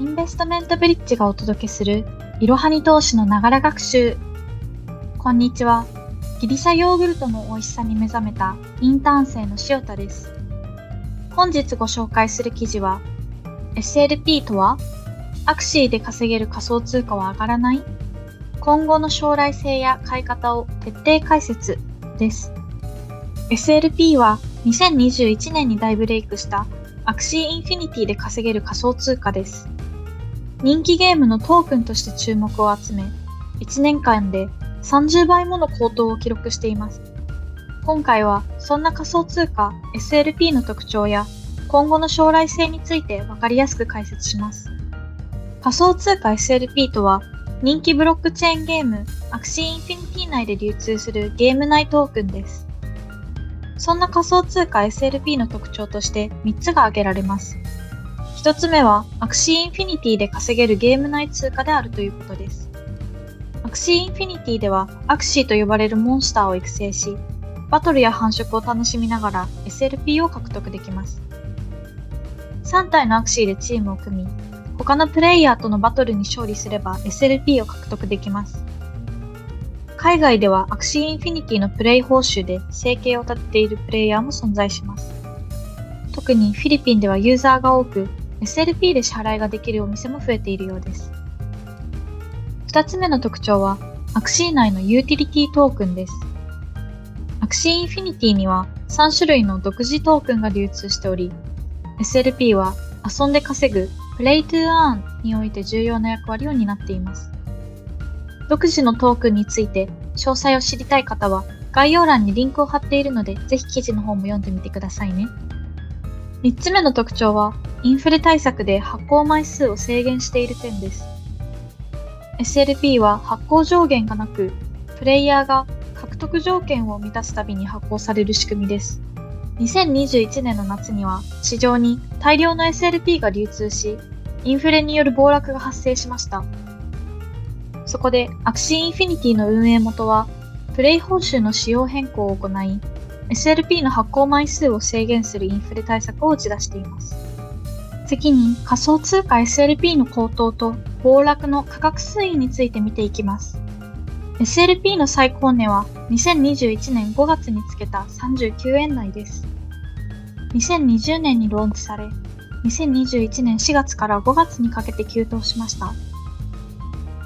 インベストメントブリッジがお届けするいろはに投資のながら学習。こんにちは。ギリシャヨーグルトの美味しさに目覚めたインターン生の塩田です。本日ご紹介する記事は SLP とはアクシーで稼げる仮想通貨は上がらない今後の将来性や買い方を徹底解説です。SLP は2021年に大ブレイクしたアクシーインフィニティで稼げる仮想通貨です。人気ゲームのトークンとして注目を集め、1年間で30倍もの高騰を記録しています。今回はそんな仮想通貨 SLP の特徴や今後の将来性についてわかりやすく解説します。仮想通貨 SLP とは人気ブロックチェーンゲームアクシーインフィニティ内で流通するゲーム内トークンです。そんな仮想通貨 SLP の特徴として3つが挙げられます。1つ目はアクシーインフィニティで稼げるゲーム内通貨であるということです。アクシーインフィニティではアクシーと呼ばれるモンスターを育成し、バトルや繁殖を楽しみながら SLP を獲得できます。3体のアクシーでチームを組み、他のプレイヤーとのバトルに勝利すれば SLP を獲得できます。海外ではアクシーインフィニティのプレイ報酬で生計を立てているプレイヤーも存在します。特にフィリピンではユーザーが多く、SLP で支払いができるお店も増えているようです。2つ目の特徴は、アクシー内のユーティリティトークンです。アクシーインフィニティには3種類の独自トークンが流通しており、SLP は遊んで稼ぐ Play to Earn において重要な役割を担っています。独自のトークンについて詳細を知りたい方は概要欄にリンクを貼っているのでぜひ記事の方も読んでみてくださいね。3つ目の特徴はインフレ対策で発行枚数を制限している点です。SLP は発行上限がなく、プレイヤーが獲得条件を満たすたびに発行される仕組みです。2021年の夏には市場に大量の SLP が流通し、インフレによる暴落が発生しました。そこでアクシーインフィニティの運営元は、プレイ報酬の仕様変更を行い、SLP の発行枚数を制限するインフレ対策を打ち出しています。次に仮想通貨 SLP の高騰と暴落の価格推移について見ていきます。SLP の最高値は2021年5月につけた39円台です。2020年にローンチされ、2021年4月から5月にかけて急騰しました。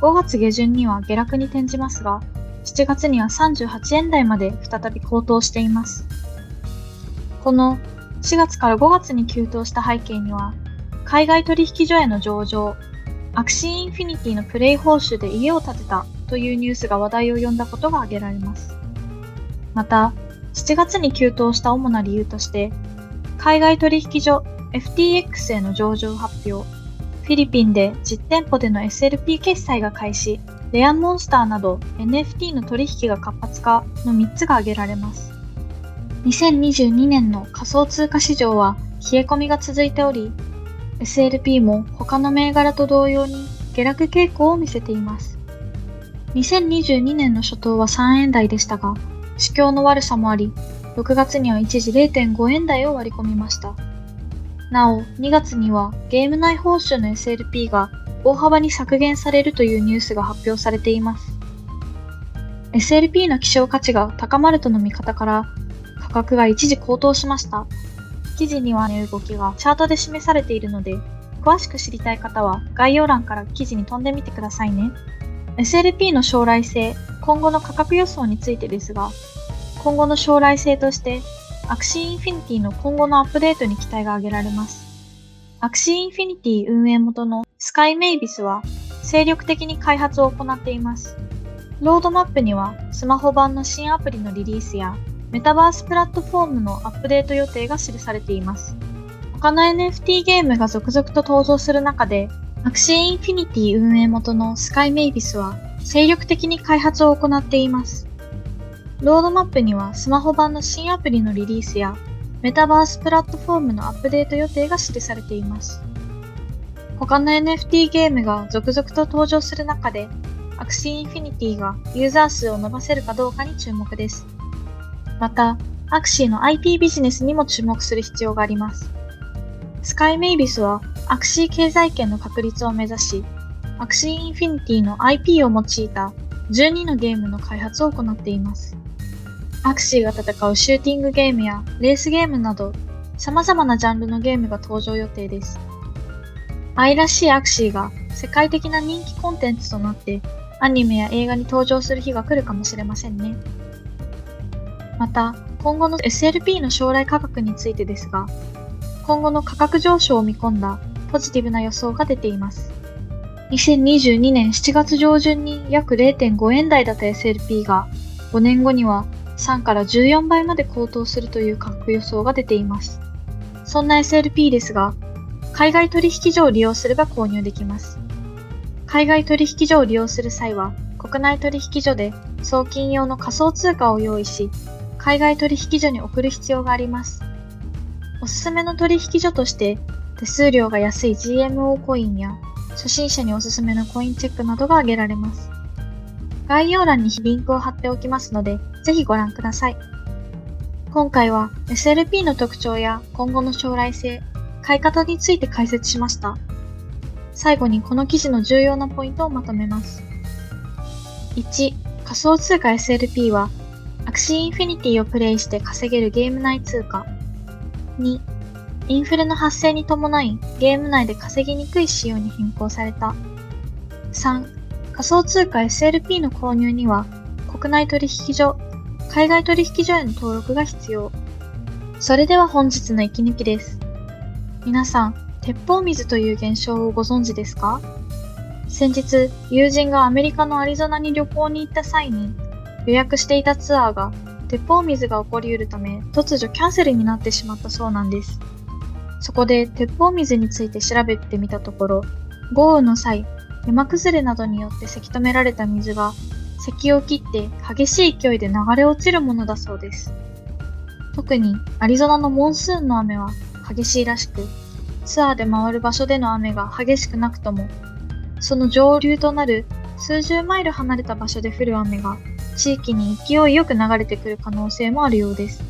5月下旬には下落に転じますが、7月には38円台まで再び高騰しています。この4月から5月に急騰した背景には、海外取引所への上場、アクシーインフィニティのプレイ報酬で家を建てたというニュースが話題を呼んだことが挙げられます。また、7月に急騰した主な理由として、海外取引所 FTX への上場発表、フィリピンで実店舗での SLP 決済が開始、レアモンスターなど NFT の取引が活発化の3つが挙げられます。2022年の仮想通貨市場は冷え込みが続いており、SLP も他の銘柄と同様に下落傾向を見せています。2022年の初頭は3円台でしたが、市況の悪さもあり、6月には一時0.5円台を割り込みました。なお、2月にはゲーム内報酬の SLP が大幅に削減されるというニュースが発表されています。SLP の希少価値が高まるとの見方から価格が一時高騰しました。記事にはね動きがチャートで示されているので、詳しく知りたい方は概要欄から記事に飛んでみてくださいね。SLP の将来性、今後の価格予想についてですが、今後の将来性として、アクシーインフィニティの今後のアップデートに期待が挙げられます。アクシーインフィニティ運営元のスカイメイビスは精力的に開発を行っています。ロードマップにはスマホ版の新アプリのリリースやメタバースプラットフォームのアップデート予定が記されています。他の NFT ゲームが続々と登場する中で、アクシーインフィニティ運営元のスカイメイビスは精力的に開発を行っています。ロードマップにはスマホ版の新アプリのリリースやメタバースプラットフォームのアップデート予定が記されています。他の NFT ゲームが続々と登場する中で、アクシーインフィニティがユーザー数を伸ばせるかどうかに注目です。また、アクシーの IP ビジネスにも注目する必要があります。スカイメイビスはアクシー経済圏の確立を目指し、アクシーインフィニティの IP を用いた12のゲームの開発を行っています。アクシーが戦うシューティングゲームやレースゲームなど様々なジャンルのゲームが登場予定です。愛らしいアクシーが世界的な人気コンテンツとなってアニメや映画に登場する日が来るかもしれませんね。また、今後の SLP の将来価格についてですが、今後の価格上昇を見込んだポジティブな予想が出ています。2022年7月上旬に約0.5円台だった SLP が5年後には3から14倍まで高騰するという価格予想が出ています。そんな SLP ですが、海外取引所を利用すれば購入できます。海外取引所を利用する際は、国内取引所で送金用の仮想通貨を用意し、海外取引所に送る必要があります。おすすめの取引所として、手数料が安い GMO コインや初心者におすすめのコインチェックなどが挙げられます。概要欄にリンクを貼っておきますので、ぜひご覧ください。今回は SLP の特徴や今後の将来性、買い方について解説しました。最後にこの記事の重要なポイントをまとめます。1、仮想通貨 SLP は、アクシーインフィニティをプレイして稼げるゲーム内通貨。2、インフレの発生に伴いゲーム内で稼ぎにくい仕様に変更された。3、仮想通貨 SLP の購入には、国内取引所、海外取引所への登録が必要。それでは本日の息抜きです。皆さん、鉄砲水という現象をご存知ですか？先日、友人がアメリカのアリゾナに旅行に行った際に、予約していたツアーが鉄砲水が起こり得るため、突如キャンセルになってしまったそうなんです。そこで鉄砲水について調べてみたところ、豪雨の際、山崩れなどによってせき止められた水が石を切って激しい勢いで流れ落ちるものだそうです。特にアリゾナのモンスーンの雨は激しいらしく、ツアーで回る場所での雨が激しくなくとも、その上流となる数十マイル離れた場所で降る雨が地域に勢いよく流れてくる可能性もあるようです。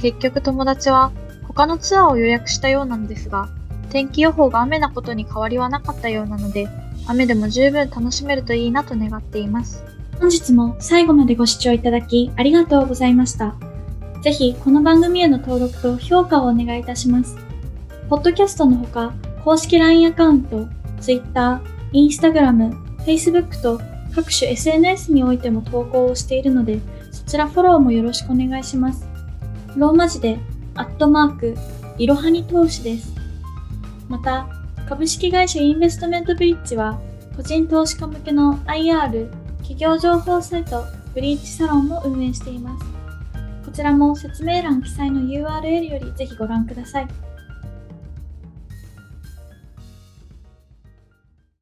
結局友達は他のツアーを予約したようなのですが、天気予報が雨なことに変わりはなかったようなので、雨でも十分楽しめるといいなと願っています。本日も最後までご視聴いただきありがとうございました。ぜひこの番組への登録と評価をお願いいたします。ポッドキャストのほか、公式 LINE アカウント、Twitter、Instagram、Facebook と各種 SNS においても投稿をしているので、そちらフォローもよろしくお願いします。ローマ字で、アットマーク、いろはに投資です。また、株式会社インベストメントブリッジは、個人投資家向けの IR、企業情報サイト、ブリッジサロンも運営しています。こちらも説明欄記載の URL よりぜひご覧ください。